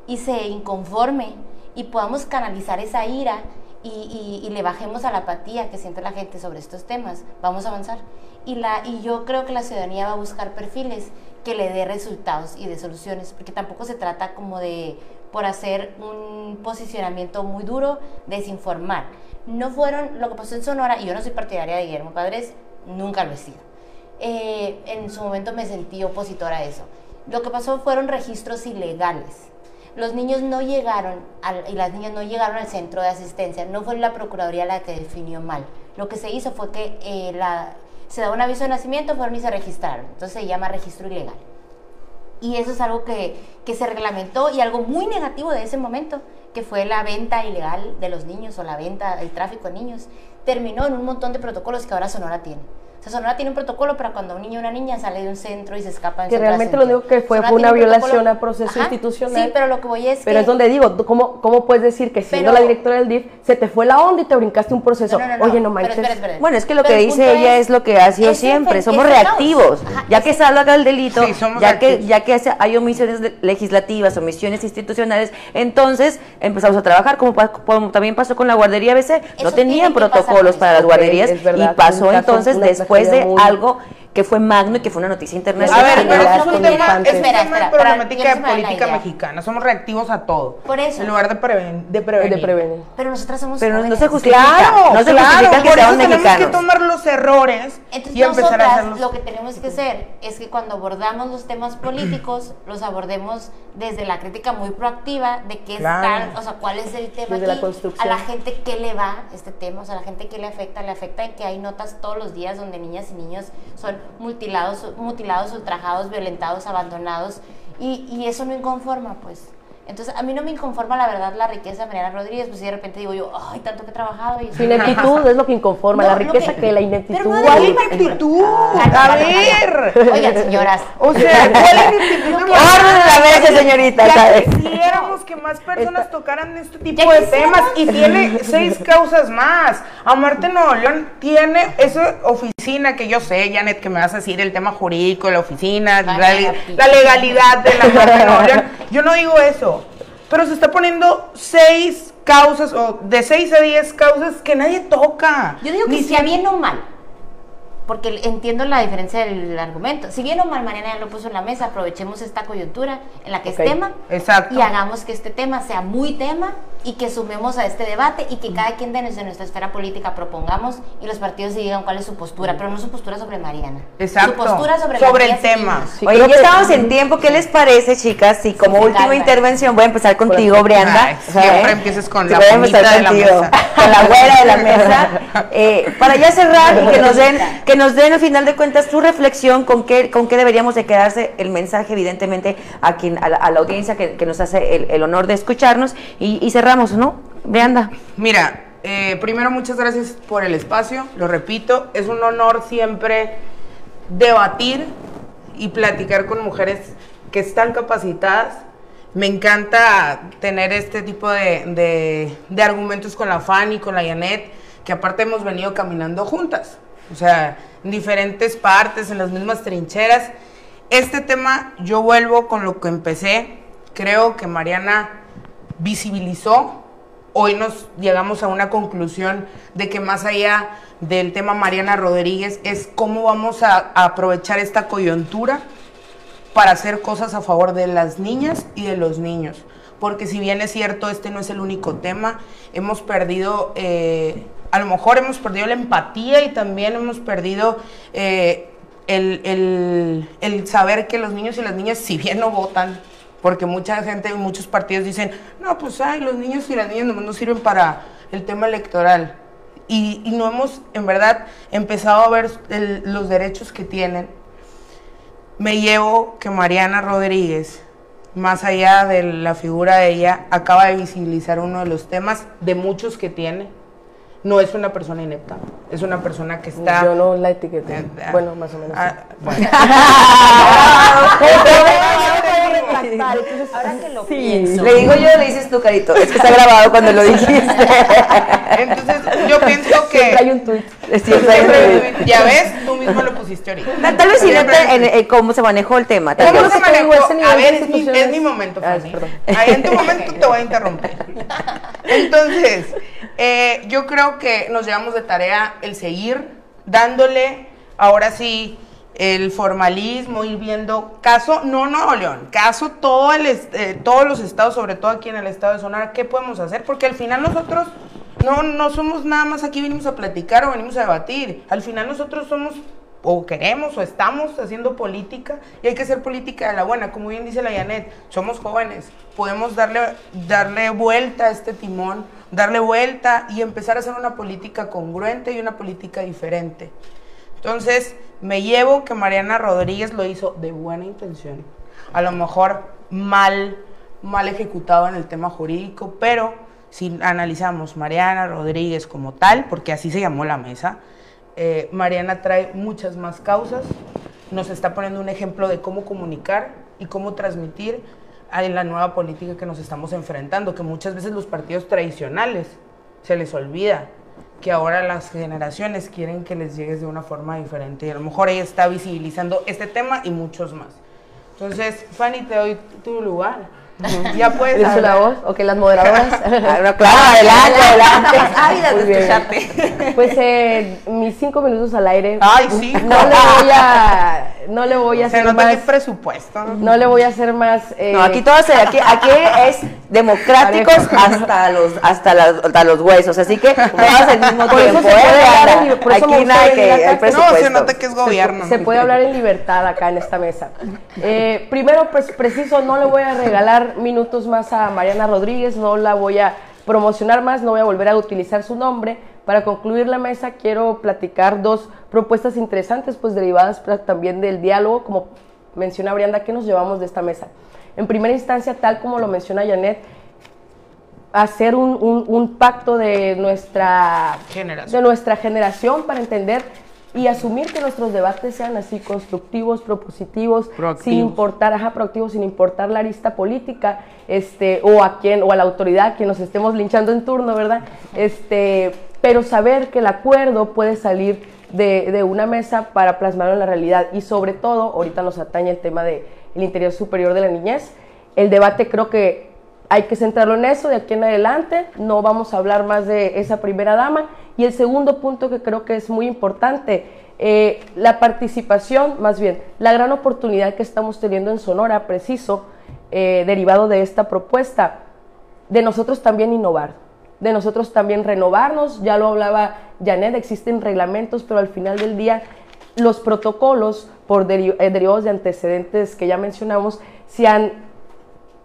y se inconforme, y podamos canalizar esa ira y, le bajemos a la apatía que siente la gente sobre estos temas, vamos a avanzar. Y, la, y yo creo que la ciudadanía va a buscar perfiles que le dé resultados y de soluciones, porque tampoco se trata como de por hacer un posicionamiento muy duro, desinformar. No fueron, lo que pasó en Sonora, y yo no soy partidaria de Guillermo Padres, nunca lo he sido. Eh, en su momento me sentí opositora a eso. Lo que pasó fueron registros ilegales los niños no llegaron y las niñas no llegaron al centro de asistencia. No fue la Procuraduría la que definió mal. Lo que se hizo fue que eh, se da un aviso de nacimiento, fueron y se registraron. Entonces se llama registro ilegal. Y eso es algo que, que se reglamentó y algo muy negativo de ese momento, que fue la venta ilegal de los niños o la venta, el tráfico de niños, terminó en un montón de protocolos que ahora Sonora tiene. O sea, Sonora tiene un protocolo para cuando un niño o una niña sale de un centro y se escapa Que realmente lo único que fue Sonora fue una un violación protocolo- a proceso institucional. Sí, pero lo que voy es Pero que... es donde digo, ¿tú ¿cómo, ¿cómo puedes decir que siendo Pero- la directora del DIF se te fue la onda y te brincaste un proceso? No, no, no, Oye, no pero manches. espera, espera. Bueno, es que lo Pero que el dice ella es, lo que ha sido siempre, somos reactivos. Ajá, ya es- que salga el delito, Sí, ya que ya que hay omisiones legislativas, omisiones institucionales, entonces empezamos a trabajar, como, también pasó con la guardería ABC, no tenían protocolos para las guarderías y pasó entonces una después de algo que fue magno y que fue una noticia A internacional. ver, pero eso es un tema, es Espera, tema espera, de para- problemática de la política mexicana. Somos reactivos a todo. Por eso. En lugar de, preven- de prevenir. de prevenir. Pero nosotras somos Pero no se justifica, Claro, no se claro, justifica que por eso seamos tenemos mexicanos. que tomar los errores Entonces y empezar a nosotras hacerlos. lo que tenemos que hacer es que cuando abordamos los temas políticos, los abordemos desde la crítica muy proactiva de qué Claro. están, o sea, cuál es el tema Desde la aquí, construcción. a la gente qué le va este tema, o sea, a la gente qué le afecta, le afecta en que hay notas todos los días donde niñas y niños son mutilados, mutilados, ultrajados, violentados, abandonados y, y eso no inconforma, pues. Entonces, a mí no me inconforma la verdad la riqueza de Mariana Rodríguez, pues si de repente digo yo, ay, tanto que he trabajado y Su ineptitud es lo que inconforma, No, la riqueza que- que, la pero ineptitud. no de ¿Cuál la ineptitud? Ah, A ver. Oigan, señoras. O sea, ¿cuál ineptitud? a mesa, señorita, Ya ¿sabes? Que más personas tocaran este tipo de temas y tiene seis causas más. Amarte Nuevo León tiene esa oficina que yo sé, Janet, que me vas a decir el tema jurídico la oficina, la, papi. la legalidad de la Amarte Nuevo León. Yo no digo eso, pero se está poniendo seis causas o de seis a diez causas que nadie toca. Yo digo que Ni si bien o mal, porque entiendo la diferencia del argumento. Si bien o mal Mariana ya lo puso en la mesa, aprovechemos esta coyuntura en la que es tema Exacto. y hagamos que este tema sea muy tema y que sumemos a este debate y que cada quien desde nuestra esfera política propongamos y los partidos se digan cuál es su postura, pero no su postura sobre Mariana. Exacto. Su postura sobre, Sobre el y tema. Sí, Oye, ya que- estamos en tiempo. ¿Qué les parece, chicas? Si como Sí, última calma. intervención voy a empezar contigo, Brianda. Ay, siempre empieces con Sí, la bonita de la mesa. Con la güera de la mesa. Eh, para ya cerrar y que nos den, que nos den al final de cuentas tu reflexión con qué, con qué deberíamos de quedarse el mensaje, evidentemente, a quien, a la, a la audiencia que, que nos hace el, el honor de escucharnos. Y, y cerramos, ¿no? Brianda. Mira, eh, primero muchas gracias por el espacio, lo repito, es un honor siempre debatir y platicar con mujeres que están capacitadas. Me encanta tener este tipo de, de- argumentos con la Fanny, con la Janet, que aparte hemos venido caminando juntas, o sea, en diferentes partes, en las mismas trincheras. Este tema yo vuelvo con lo que empecé, creo que Mariana visibilizó hoy nos llegamos a una conclusión de que más allá del tema Mariana Rodríguez es cómo vamos a, aprovechar esta coyuntura para hacer cosas a favor de las niñas y de los niños. Porque si bien es cierto, este no es el único tema, hemos perdido, eh, a lo mejor hemos perdido la empatía y también hemos perdido eh, el- el saber que los niños y las niñas, si bien no votan, porque mucha gente, muchos partidos dicen, no, pues ay, los niños y las niñas nomás no sirven para el tema electoral. Y, y no hemos, en verdad, empezado a ver el- los derechos que tienen me llevo que Mariana Rodríguez, más allá de la figura de ella, acaba de visibilizar uno de los temas de muchos que tiene. No es una persona inepta, es una persona que está... Yo no la etiqueté. Eh, ah, Bueno, más o menos. ah, Ahora que lo Sí. pienso. Le digo yo, le dices tú, Carito. Es que está grabado cuando lo dijiste. Entonces, yo pienso Siempre hay que... un tuit. Siempre hay un tweet. ya ves, tú mismo lo pusiste ahorita. Tal vez sí en, en cómo se manejó el tema. ¿Cómo se digo, manejó? ese nivel A ver, es mi, instituciones- es mi momento, Ah, Fanny. perdón. Ahí en tu momento te voy a interrumpir. Entonces, eh, yo creo que nos llevamos de tarea el seguir dándole, ahora sí, el formalismo, ir viendo caso, no Nuevo León, caso todo el, eh, todos los estados, sobre todo aquí en el estado de Sonora, ¿qué podemos hacer? Porque al final nosotros no, no somos nada más aquí venimos a platicar o venimos a debatir. Al final nosotros somos o queremos o estamos haciendo política y hay que hacer política de la buena, como bien dice la Janet, somos jóvenes, podemos darle, darle vuelta a este timón, darle vuelta y empezar a hacer una política congruente y una política diferente. Entonces, me llevo que Mariana Rodríguez lo hizo de buena intención, a lo mejor mal, mal ejecutado en el tema jurídico, pero si analizamos Mariana Rodríguez como tal, porque así se llamó la mesa, Eh, Mariana trae muchas más causas, nos está poniendo un ejemplo de cómo comunicar y cómo transmitir en la nueva política que nos estamos enfrentando, que muchas veces los partidos tradicionales se les olvida que ahora las generaciones quieren que les llegues de una forma diferente y a lo mejor ella está visibilizando este tema y muchos más. Entonces, Fanny, te doy tu lugar. Ya puedes. ¿Es la voz? Ok, las moderadoras. claro, claro, adelante, adelante. Ávidas de escucharte. Pues eh, mis cinco minutos al aire. Ay, sí. No le voy a, no le voy a hacer no más. presupuesto. No le voy a hacer más. Eh, no, aquí todo se, aquí, aquí es democráticos hasta los, hasta, hasta los huesos. Así que todas al mismo por tiempo. Eso se puede hablar en, por eso aquí nada que el presupuesto. No, se nota que es gobierno. Se, puede hablar en libertad acá en esta mesa. Eh, primero, pues preciso, no le voy a regalar minutos más a Mariana Rodríguez, no la voy a promocionar más, no voy a volver a utilizar su nombre. Para concluir la mesa quiero platicar dos propuestas interesantes, pues derivadas también del diálogo, como menciona Brianda, que nos llevamos de esta mesa. En primera instancia, tal como lo menciona Janet, hacer un, un, pacto de nuestra, de nuestra generación para entender y asumir que nuestros debates sean así constructivos, propositivos, sin importar, ajá, proactivos, sin importar la arista política, este, o a quien, o a la autoridad que nos estemos linchando en turno, ¿verdad? Este, pero saber que el acuerdo puede salir de, de una mesa para plasmarlo en la realidad y sobre todo, ahorita nos atañe el tema del el interior superior de la niñez, el debate creo que hay que centrarlo en eso de aquí en adelante, no vamos a hablar más de esa primera dama. Y el segundo punto que creo que es muy importante, eh, la participación, más bien, la gran oportunidad que estamos teniendo en Sonora, preciso, eh, derivado de esta propuesta, de nosotros también innovar, de nosotros también renovarnos, ya lo hablaba Janet, existen reglamentos, pero al final del día los protocolos por eh, derivados de antecedentes que ya mencionamos se han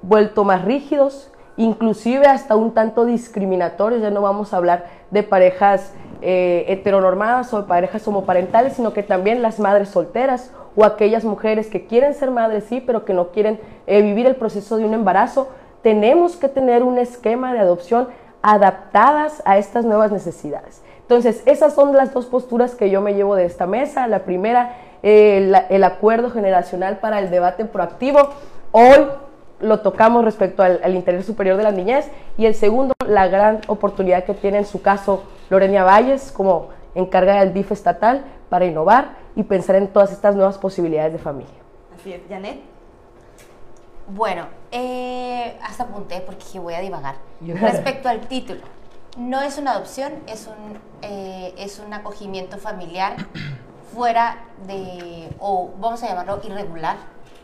vuelto más rígidos, inclusive hasta un tanto discriminatorios, ya no vamos a hablar de parejas eh, heteronormadas o de parejas homoparentales, sino que también las madres solteras o aquellas mujeres que quieren ser madres, sí, pero que no quieren eh, vivir el proceso de un embarazo, tenemos que tener un esquema de adopción adaptadas a estas nuevas necesidades. Entonces, esas son las dos posturas que yo me llevo de esta mesa. La primera, eh, el acuerdo generacional para el debate proactivo. Hoy lo tocamos respecto al, interés superior de la niñez y el segundo, la gran oportunidad que tiene en su caso Lorena Valles como encargada del DIF estatal para innovar y pensar en todas estas nuevas posibilidades de familia. Así es, Janet. Bueno, eh, hasta apunté porque voy a divagar. Respecto al título, no es una adopción, es un, eh, es un acogimiento familiar fuera de, o vamos a llamarlo irregular,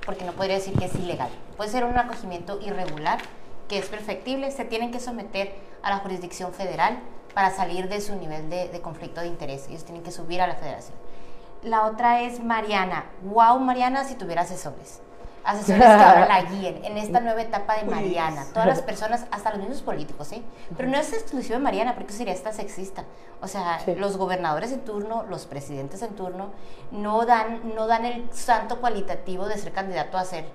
porque no podría decir que es ilegal. Puede ser un acogimiento irregular, que es perfectible, se tienen que someter a la jurisdicción federal para salir de su nivel de, conflicto de interés. Ellos tienen que subir a la federación. La otra es Mariana. Wow, Mariana, si tuviera asesores asesores que ahora la guíen en esta nueva etapa de Mariana. Todas las personas, hasta los mismos políticos, ¿sí? Pero no es exclusivo de Mariana, porque sería esta sexista. O sea, los gobernadores en turno, los presidentes en turno, no dan, no dan el santo cualitativo de ser candidato a ser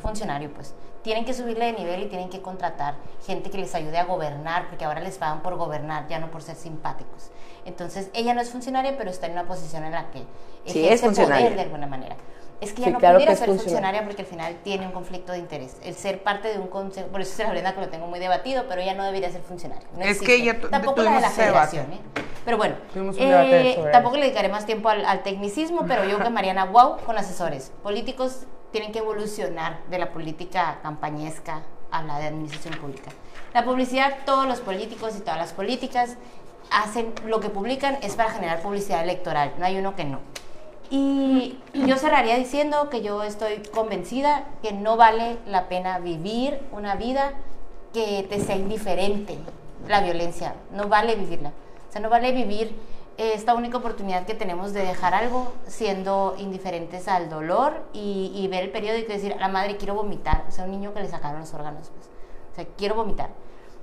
funcionario, pues. Tienen que subirle de nivel y tienen que contratar gente que les ayude a gobernar, porque ahora les pagan por gobernar, ya no por ser simpáticos. Entonces, ella no es funcionaria, pero está en una posición en la que sí, es funcionaria. poder de alguna manera es que ya no pudiera ser funcionaria porque al final tiene un conflicto de interés. El ser parte de un consejo, por eso es la Brenda que lo tengo muy debatido, pero ella no debería ser funcionaria. es que ella tampoco la de la federación, ¿eh? Pero bueno, eh, tampoco le dedicaré más tiempo al, tecnicismo, pero yo que Mariana Wow con asesores políticos tienen que evolucionar de la política campañesca a la de administración pública. La publicidad, todos los políticos y todas las políticas hacen lo que publican es para generar publicidad electoral, no hay uno que no. Y yo cerraría diciendo que yo estoy convencida que no vale la pena vivir una vida que te sea indiferente la violencia. No vale vivirla. O sea, no vale vivir esta única oportunidad que tenemos de dejar algo siendo indiferentes al dolor y, ver el periódico y decir, a la madre quiero vomitar. O sea, un niño que le sacaron los órganos. Pues. O sea, quiero vomitar.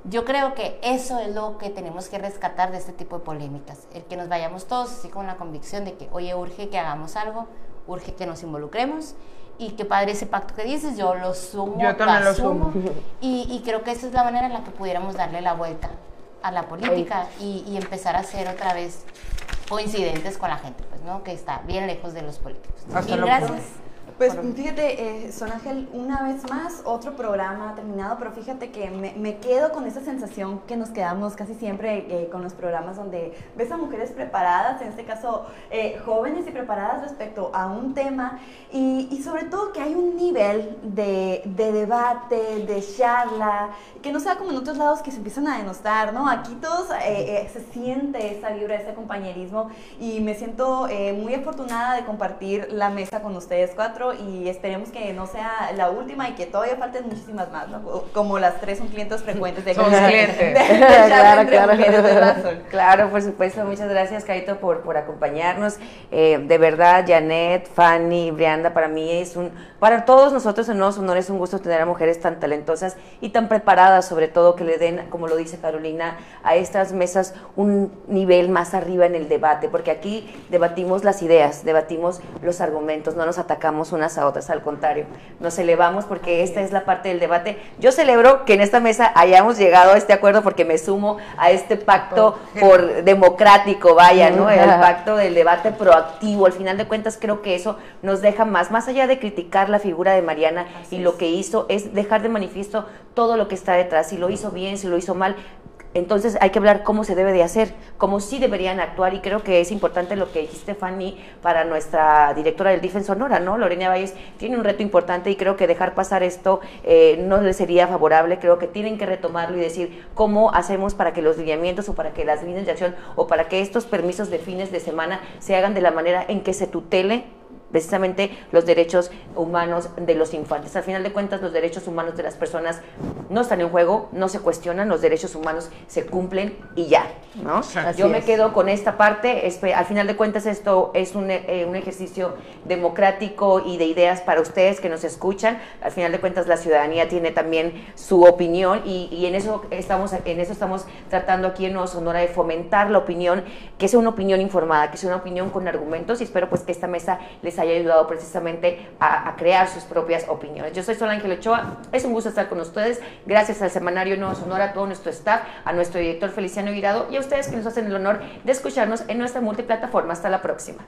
Yo creo que eso es lo que tenemos que rescatar de este tipo de polémicas, el que nos vayamos todos así con la convicción de que, oye, urge que hagamos algo, urge que nos involucremos y que padre ese pacto que dices, yo lo sumo, yo también lo sumo. Y, creo que esa es la manera en la que pudiéramos darle la vuelta a la política y, empezar a hacer otra vez coincidentes con la gente, pues, ¿no? Que está bien lejos de los políticos. Hasta lo gracias. Pues fíjate, eh, Son Ángel, una vez más, otro programa terminado, pero fíjate que me, me quedo con esa sensación que nos quedamos casi siempre eh, con los programas donde ves a mujeres preparadas, en este caso eh, jóvenes y preparadas respecto a un tema y, y sobre todo que hay un nivel de, de debate, de charla, que no sea como en otros lados que se empiezan a denostar, ¿no? Aquí todos se siente esa vibra, ese compañerismo y me siento muy afortunada de compartir la mesa con ustedes cuatro y esperemos que no sea la última y que todavía falten muchísimas más, ¿no? Co- Como las tres son clientes frecuentes de clientes. de- de charla claro, claro. de. Claro, por supuesto. Muchas gracias, Carito, por, por acompañarnos. Eh, de verdad, Janet, Fanny, Brianda, para mí es un, para todos nosotros en Nuevos Honores es un gusto tener a mujeres tan talentosas y tan preparadas, sobre todo que le den, como lo dice Carolina, a estas mesas un nivel más arriba en el debate, porque aquí debatimos las ideas, debatimos los argumentos, no nos atacamos unas a otras, al contrario, nos elevamos porque esta es la parte del debate. Yo celebro que en esta mesa hayamos llegado a este acuerdo porque me sumo a este pacto por democrático, vaya, ¿no? El pacto del debate proactivo. Al final de cuentas creo que eso nos deja más, más allá de criticar la figura de Mariana y lo que hizo es dejar de manifiesto todo lo que está detrás, si lo hizo bien, si lo hizo mal, entonces hay que hablar cómo se debe de hacer, cómo sí deberían actuar y creo que es importante lo que dijiste Fanny para nuestra directora del DIF en Sonora, ¿no? Lorena Valles tiene un reto importante y creo que dejar pasar esto eh, no le sería favorable, creo que tienen que retomarlo y decir cómo hacemos para que los lineamientos o para que las líneas de acción o para que estos permisos de fines de semana se hagan de la manera en que se tutele precisamente los derechos humanos de los infantes. Al final de cuentas, los derechos humanos de las personas no están en juego, no se cuestionan, los derechos humanos se cumplen y ya, ¿no? Así Yo me es. quedo con esta parte, al final de cuentas esto es un, eh, un ejercicio democrático y de ideas para ustedes que nos escuchan, al final de cuentas la ciudadanía tiene también su opinión y, y en, eso estamos, en eso estamos tratando aquí en Nuevo Sonora de fomentar la opinión, que sea una opinión informada, que sea una opinión con argumentos y espero pues que esta mesa les haya ayudado precisamente a, crear sus propias opiniones. Yo soy Sol Ángel Ochoa, es un gusto estar con ustedes, gracias al Semanario Nuevo Sonora, a todo nuestro staff, a nuestro director Feliciano Virado y a ustedes que nos hacen el honor de escucharnos en nuestra multiplataforma. Hasta la próxima.